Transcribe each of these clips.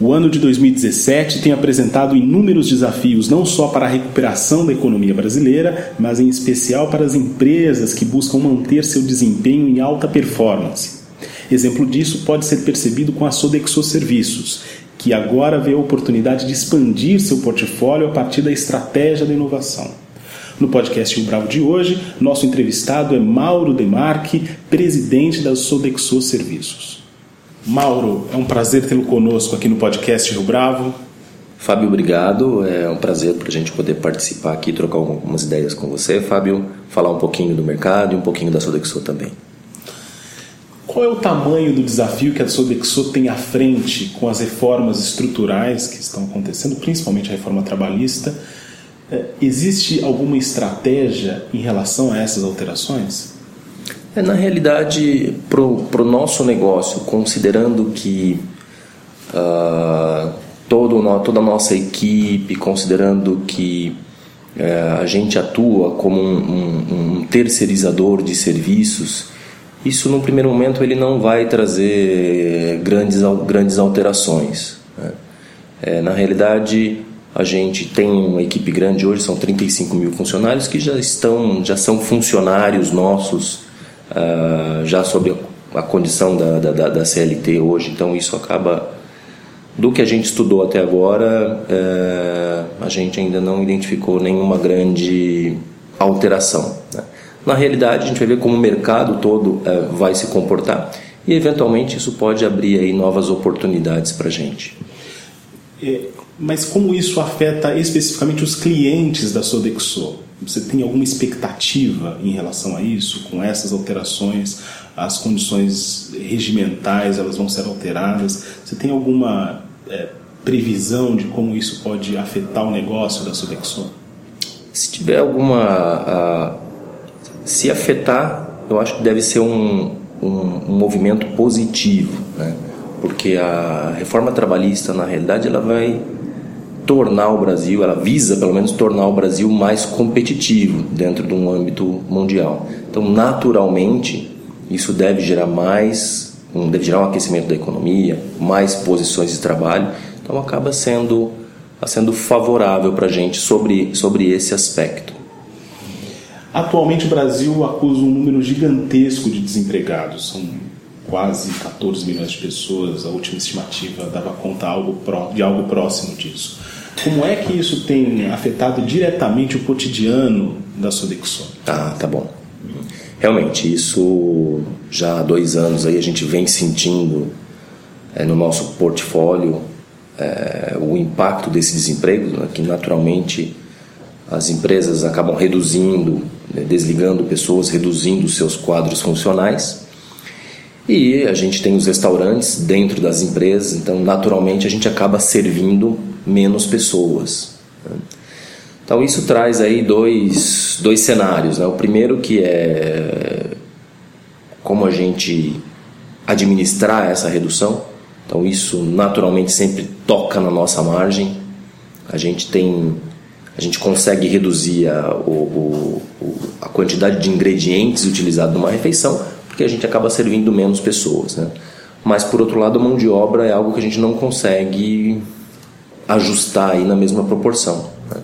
O ano de 2017 tem apresentado inúmeros desafios, não só para a recuperação da economia brasileira, mas em especial para as empresas que buscam manter seu desempenho em alta performance. Exemplo disso pode ser percebido com a Sodexo Serviços, que agora vê a oportunidade de expandir seu portfólio a partir da estratégia da inovação. No podcast Rio Bravo de hoje, nosso entrevistado é Mauro Demarque, presidente da Sodexo Serviços. Mauro, é um prazer tê-lo conosco aqui no podcast Rio Bravo. Fábio, obrigado. É um prazer para a gente poder participar aqui, trocar algumas ideias com você, Fábio, falar um pouquinho do mercado e um pouquinho da Sodexo também. Qual é o tamanho do desafio que a Sodexo tem à frente com as reformas estruturais que estão acontecendo, principalmente a reforma trabalhista? É, existe alguma estratégia em relação a essas alterações? É, na realidade, para o nosso negócio, considerando que uh, todo, toda a nossa equipe, considerando que uh, a gente atua como um, um, um, terceirizador de serviços, isso no primeiro momento ele não vai trazer grandes, grandes alterações. Né? É, na realidade, a gente tem uma equipe grande hoje, são 35 mil funcionários que já estão, já são funcionários nossos uh, já sobre a condição da, da, da, CLT hoje. Então isso acaba do que a gente estudou até agora, uh, a gente ainda não identificou nenhuma grande alteração. Né? Na realidade, a gente vai ver como o mercado todo uh, vai se comportar e eventualmente isso pode abrir aí novas oportunidades para a gente. É, mas como isso afeta especificamente os clientes da Sodexo? Você tem alguma expectativa em relação a isso? Com essas alterações, as condições regimentais elas vão ser alteradas? Você tem alguma é, previsão de como isso pode afetar o negócio da Sodexo? Se tiver alguma. Uh, se afetar, eu acho que deve ser um, um, um movimento positivo, né? porque a reforma trabalhista, na realidade, ela vai tornar o Brasil, ela visa pelo menos tornar o Brasil mais competitivo dentro de um âmbito mundial. Então, naturalmente, isso deve gerar mais, deve gerar um aquecimento da economia, mais posições de trabalho. Então, acaba sendo, sendo favorável para a gente sobre, sobre esse aspecto. Atualmente, o Brasil acusa um número gigantesco de desempregados. São quase 14 milhões de pessoas. A última estimativa dava conta de algo próximo disso. Como é que isso tem afetado diretamente o cotidiano da Sodexo? Ah, tá bom. Realmente, isso já há dois anos aí a gente vem sentindo é, no nosso portfólio é, o impacto desse desemprego, né, que naturalmente as empresas acabam reduzindo, né, desligando pessoas, reduzindo seus quadros funcionais. E a gente tem os restaurantes dentro das empresas, então naturalmente a gente acaba servindo menos pessoas. Né? Então isso traz aí dois, dois cenários. Né? O primeiro que é como a gente administrar essa redução. Então isso naturalmente sempre toca na nossa margem. A gente tem a gente consegue reduzir a, o, o, a quantidade de ingredientes utilizados numa refeição, porque a gente acaba servindo menos pessoas. Né? Mas, por outro lado, a mão de obra é algo que a gente não consegue ajustar aí na mesma proporção. Né?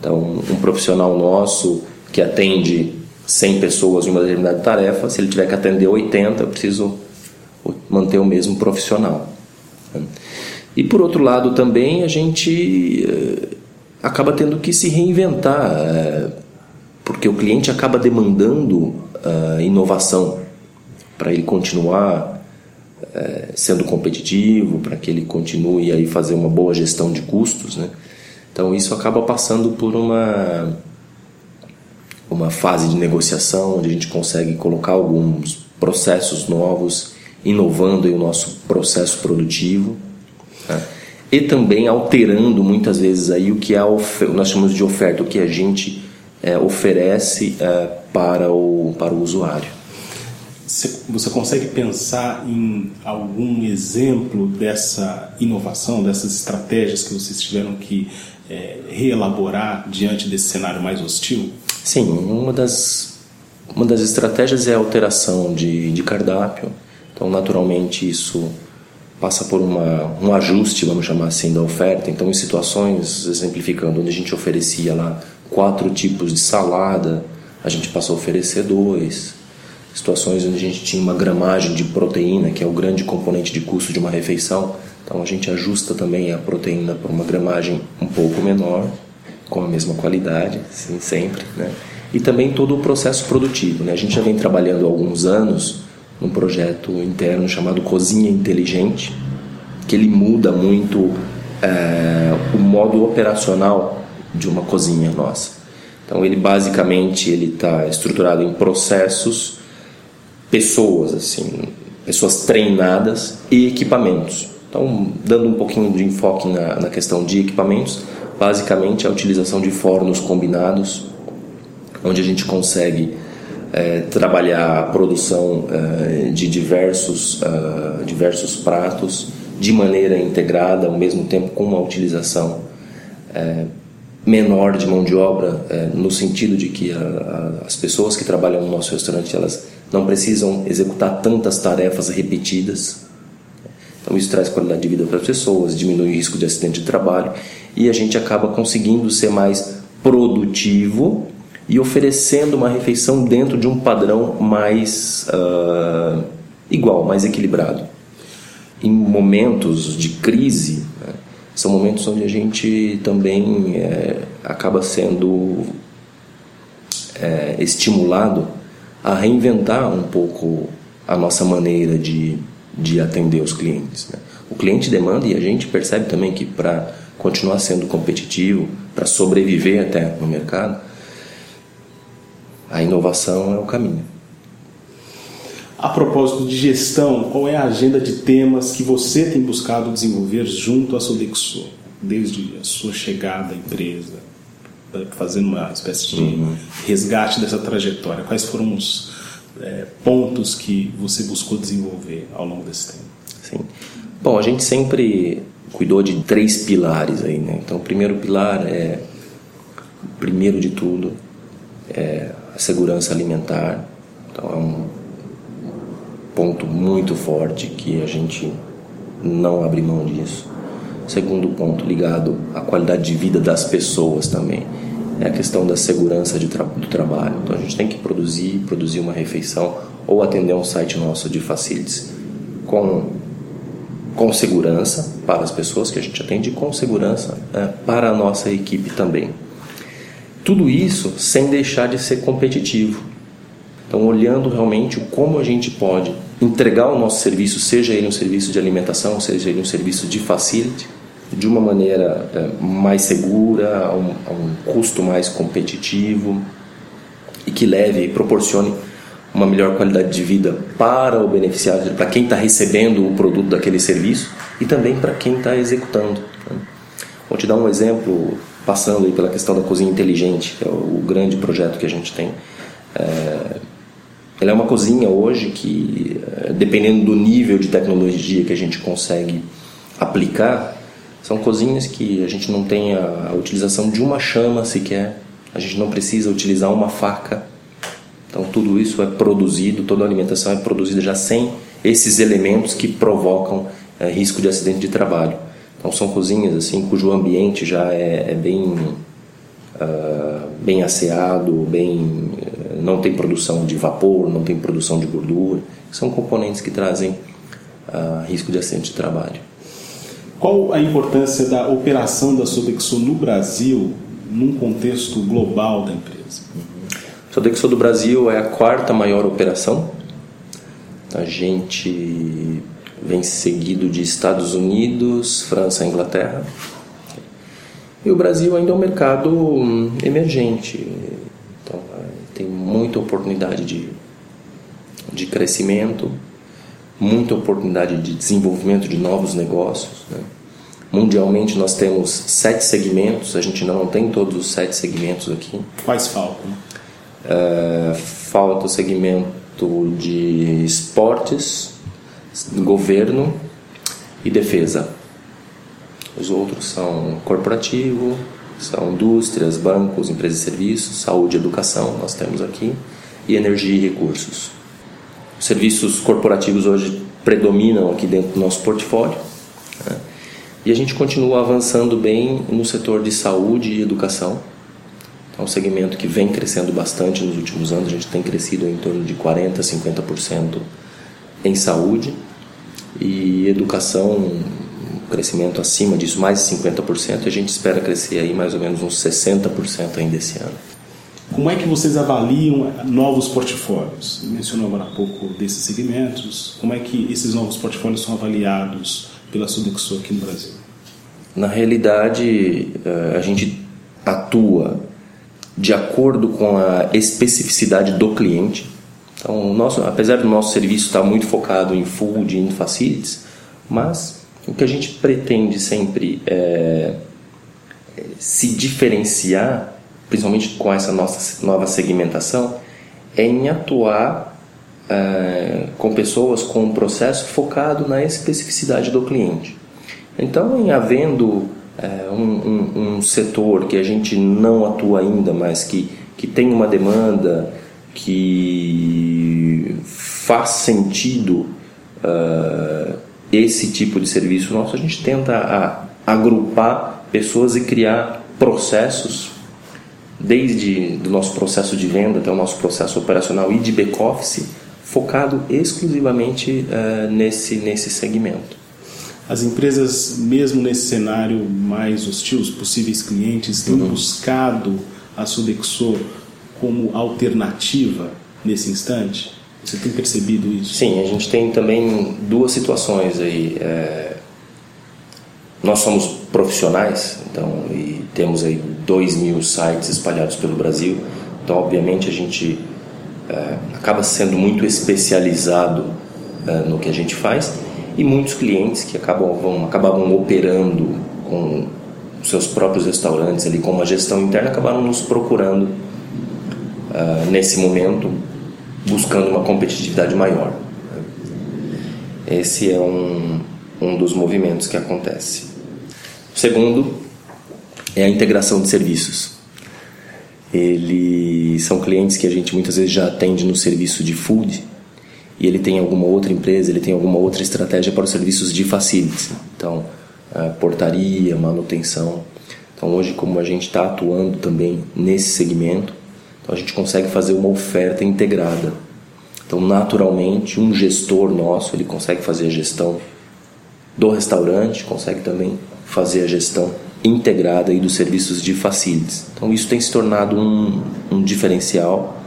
Então, um profissional nosso que atende 100 pessoas em uma determinada tarefa, se ele tiver que atender 80, eu preciso manter o mesmo profissional. Né? E por outro lado também a gente eh, acaba tendo que se reinventar, eh, porque o cliente acaba demandando eh, inovação para ele continuar é, sendo competitivo, para que ele continue aí fazer uma boa gestão de custos, né? Então isso acaba passando por uma uma fase de negociação onde a gente consegue colocar alguns processos novos, inovando o nosso processo produtivo. Né? e também alterando muitas vezes aí o que é nós chamamos de oferta, o que a gente é, oferece é, para, o, para o usuário. Você consegue pensar em algum exemplo dessa inovação, dessas estratégias que vocês tiveram que é, reelaborar diante desse cenário mais hostil? Sim, uma das, uma das estratégias é a alteração de, de cardápio. Então, naturalmente, isso passa por uma, um ajuste, vamos chamar assim, da oferta. Então, em situações, exemplificando, onde a gente oferecia lá quatro tipos de salada, a gente passou a oferecer dois. Situações onde a gente tinha uma gramagem de proteína, que é o grande componente de custo de uma refeição, então a gente ajusta também a proteína para uma gramagem um pouco menor, com a mesma qualidade, sim, sempre, né? E também todo o processo produtivo, né? A gente já vem trabalhando há alguns anos num projeto interno chamado Cozinha Inteligente, que ele muda muito é, o modo operacional de uma cozinha nossa. Então ele basicamente ele está estruturado em processos, pessoas assim, pessoas treinadas e equipamentos. Então dando um pouquinho de enfoque na, na questão de equipamentos, basicamente a utilização de fornos combinados, onde a gente consegue é, trabalhar a produção é, de diversos, uh, diversos pratos de maneira integrada, ao mesmo tempo com uma utilização é, menor de mão de obra, no sentido de que a, a, as pessoas que trabalham no nosso restaurante elas não precisam executar tantas tarefas repetidas. Então isso traz qualidade de vida para as pessoas, diminui o risco de acidente de trabalho e a gente acaba conseguindo ser mais produtivo e oferecendo uma refeição dentro de um padrão mais uh, igual, mais equilibrado. Em momentos de crise, né, são momentos onde a gente também é, acaba sendo é, estimulado a reinventar um pouco a nossa maneira de, de atender os clientes. Né? O cliente demanda e a gente percebe também que para continuar sendo competitivo, para sobreviver até no mercado, a inovação é o caminho. A propósito de gestão, qual é a agenda de temas que você tem buscado desenvolver junto à Sodexo, desde a sua chegada à empresa, fazendo uma espécie de uhum. resgate dessa trajetória? Quais foram os é, pontos que você buscou desenvolver ao longo desse tempo? Sim. Bom, a gente sempre cuidou de três pilares aí, né? Então, o primeiro pilar é, primeiro de tudo, é a segurança alimentar. Então é um ponto muito forte que a gente não abre mão disso. Segundo ponto ligado à qualidade de vida das pessoas também é a questão da segurança tra do trabalho. Então a gente tem que produzir, produzir uma refeição ou atender um site nosso de facilities com com segurança para as pessoas que a gente atende com segurança é, para a nossa equipe também. Tudo isso sem deixar de ser competitivo. Então, olhando realmente como a gente pode entregar o nosso serviço, seja ele um serviço de alimentação, seja ele um serviço de facility, de uma maneira é, mais segura, a um, a um custo mais competitivo e que leve e proporcione uma melhor qualidade de vida para o beneficiário, para quem está recebendo o produto daquele serviço e também para quem está executando. Né? Vou te dar um exemplo passando pela questão da cozinha inteligente, que é o grande projeto que a gente tem. É, ela é uma cozinha hoje que, é, dependendo do nível de tecnologia que a gente consegue aplicar, são cozinhas que a gente não tem a, a utilização de uma chama sequer, a gente não precisa utilizar uma faca. Então tudo isso é produzido, toda a alimentação é produzida já sem esses elementos que provocam é, risco de acidente de trabalho. Então são cozinhas assim cujo ambiente já é, é bem uh, bem asseado, bem eh, não tem produção de vapor, não tem produção de gordura. São componentes que trazem uh, risco de acidente de trabalho. Qual a importância da operação da Sodexo no Brasil num contexto global da empresa? Uhum. Sodexo do Brasil é a quarta maior operação. A gente vem seguido de Estados Unidos, França e Inglaterra. E o Brasil ainda é um mercado hum, emergente, então tem muita oportunidade de, de crescimento, muita oportunidade de desenvolvimento de novos negócios. Né? Mundialmente nós temos sete segmentos, a gente não tem todos os sete segmentos aqui. Quais faltam? Uh, falta o segmento de esportes, governo e defesa. Os outros são corporativo, são indústrias, bancos, empresas de serviços, saúde e educação, nós temos aqui, e energia e recursos. Os serviços corporativos hoje predominam aqui dentro do nosso portfólio. Né? E a gente continua avançando bem no setor de saúde e educação. É um segmento que vem crescendo bastante nos últimos anos, a gente tem crescido em torno de 40%, 50% em saúde e educação, um crescimento acima disso, mais de 50%, a gente espera crescer aí mais ou menos uns 60% ainda esse ano. Como é que vocês avaliam novos portfólios? Mencionou agora há pouco desses segmentos. Como é que esses novos portfólios são avaliados pela Sodexo aqui no Brasil? Na realidade, eh, a gente atua de acordo com a especificidade do cliente. Então, nosso, apesar do nosso serviço estar muito focado em food em facilities, mas o que a gente pretende sempre é se diferenciar principalmente com essa nossa nova segmentação, é em atuar é, com pessoas com um processo focado na especificidade do cliente. Então, em havendo é, um, um, um, setor que a gente não atua ainda, mas que, que tem uma demanda que faz sentido uh, esse tipo de serviço nosso, a gente tenta a, agrupar pessoas e criar processos desde do nosso processo de venda até o nosso processo operacional e de back-office, focado exclusivamente uh, nesse, nesse segmento. As empresas, mesmo nesse cenário mais hostil, os possíveis clientes têm uhum. buscado a Sodexo como alternativa nesse instante? Você tem percebido isso? Sim, a gente tem também duas situações aí. É... Nós somos profissionais, então, e temos aí 2 mil sites espalhados pelo Brasil. Então, obviamente, a gente é, acaba sendo muito especializado é, no que a gente faz e muitos clientes que acabam, vão, acabavam operando com seus próprios restaurantes ali com uma gestão interna acabaram nos procurando uh, nesse momento buscando uma competitividade maior. Esse é um, um dos movimentos que acontece. O segundo é a integração de serviços. Eles são clientes que a gente muitas vezes já atende no serviço de food e ele tem alguma outra empresa, ele tem alguma outra estratégia para os serviços de facilities. Então, portaria, manutenção. Então, hoje, como a gente está atuando também nesse segmento, então a gente consegue fazer uma oferta integrada. Então, naturalmente, um gestor nosso ele consegue fazer a gestão do restaurante, consegue também fazer a gestão integrada aí dos serviços de facilities. Então isso tem se tornado um, um diferencial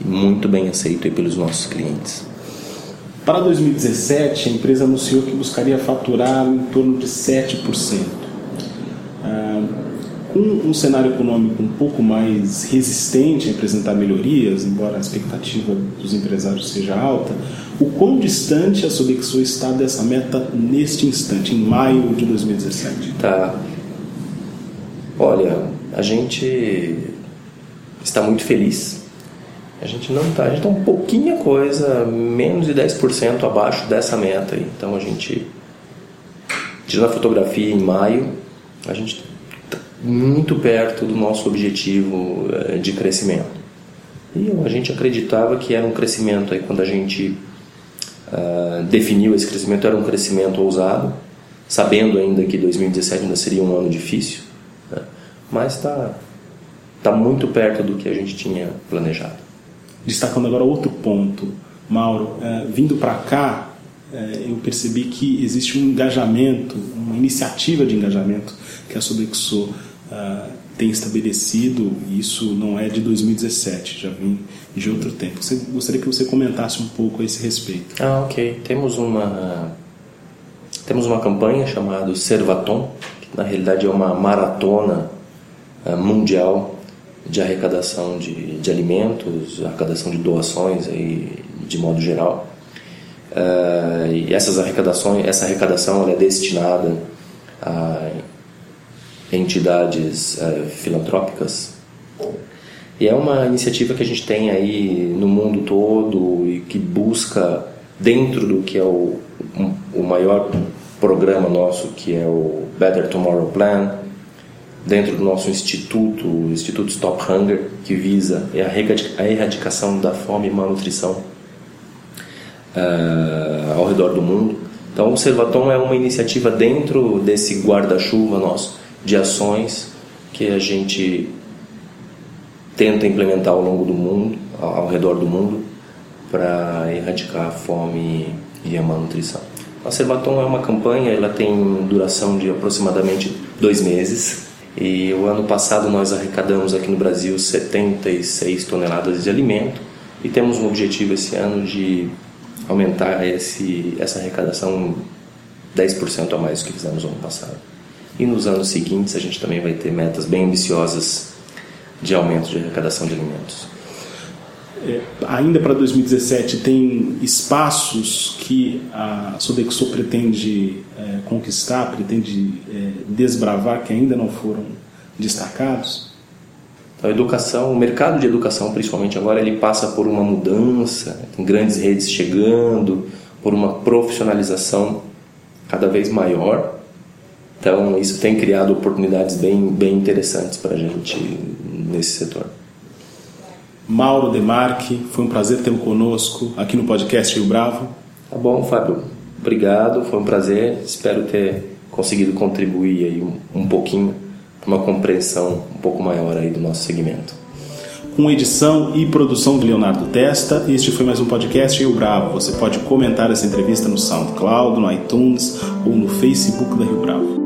e muito bem aceito pelos nossos clientes. Para 2017, a empresa anunciou que buscaria faturar em torno de 7%. Ah, com um cenário econômico um pouco mais resistente a apresentar melhorias, embora a expectativa dos empresários seja alta, o quão distante a Sodexo está dessa meta neste instante, em maio de 2017? Tá. Olha, a gente está muito feliz. A gente não está, a gente está um pouquinho coisa, menos de 10% abaixo dessa meta. Então a gente, tirando a fotografia em maio, a gente está muito perto do nosso objetivo eh, de crescimento. E a gente acreditava que era um crescimento aí quando a gente uh, definiu esse crescimento era um crescimento ousado, sabendo ainda que 2017 ainda seria um ano difícil mas está tá muito perto do que a gente tinha planejado. Destacando agora outro ponto, Mauro, é, vindo para cá, é, eu percebi que existe um engajamento, uma iniciativa de engajamento que a Sodexo é, tem estabelecido, e isso não é de 2017, já vem de outro tempo. Você, gostaria que você comentasse um pouco a esse respeito. Ah, ok. Temos uma, temos uma campanha chamada Servaton, que na realidade é uma maratona mundial de arrecadação de, de alimentos, arrecadação de doações aí, de modo geral. Uh, e essas arrecadações, essa arrecadação é destinada a entidades uh, filantrópicas. E é uma iniciativa que a gente tem aí no mundo todo e que busca, dentro do que é o, o maior programa nosso, que é o Better Tomorrow Plan, dentro do nosso instituto, o Instituto Stop Hunger, que visa a erradicação da fome e malnutrição uh, ao redor do mundo. Então, o Servatom é uma iniciativa dentro desse guarda-chuva nosso de ações que a gente tenta implementar ao longo do mundo, ao redor do mundo, para erradicar a fome e a malnutrição. A Servatom é uma campanha, ela tem duração de aproximadamente dois meses. E o ano passado nós arrecadamos aqui no Brasil 76 toneladas de alimento e temos um objetivo esse ano de aumentar esse, essa arrecadação 10% a mais do que fizemos no ano passado. E nos anos seguintes a gente também vai ter metas bem ambiciosas de aumento de arrecadação de alimentos. É, ainda para 2017 tem espaços que a Sodexo pretende é, conquistar, pretende é, desbravar que ainda não foram destacados? A educação, o mercado de educação, principalmente agora, ele passa por uma mudança, tem grandes redes chegando, por uma profissionalização cada vez maior. Então, isso tem criado oportunidades bem, bem interessantes para a gente nesse setor. Mauro Demarque, foi um prazer tê-lo conosco aqui no podcast Rio Bravo. Tá bom, Fábio. Obrigado, foi um prazer. Espero ter conseguido contribuir aí um, um pouquinho uma compreensão um pouco maior aí do nosso segmento. Com edição e produção de Leonardo Testa, este foi mais um podcast Rio Bravo. Você pode comentar essa entrevista no SoundCloud, no iTunes ou no Facebook da Rio Bravo.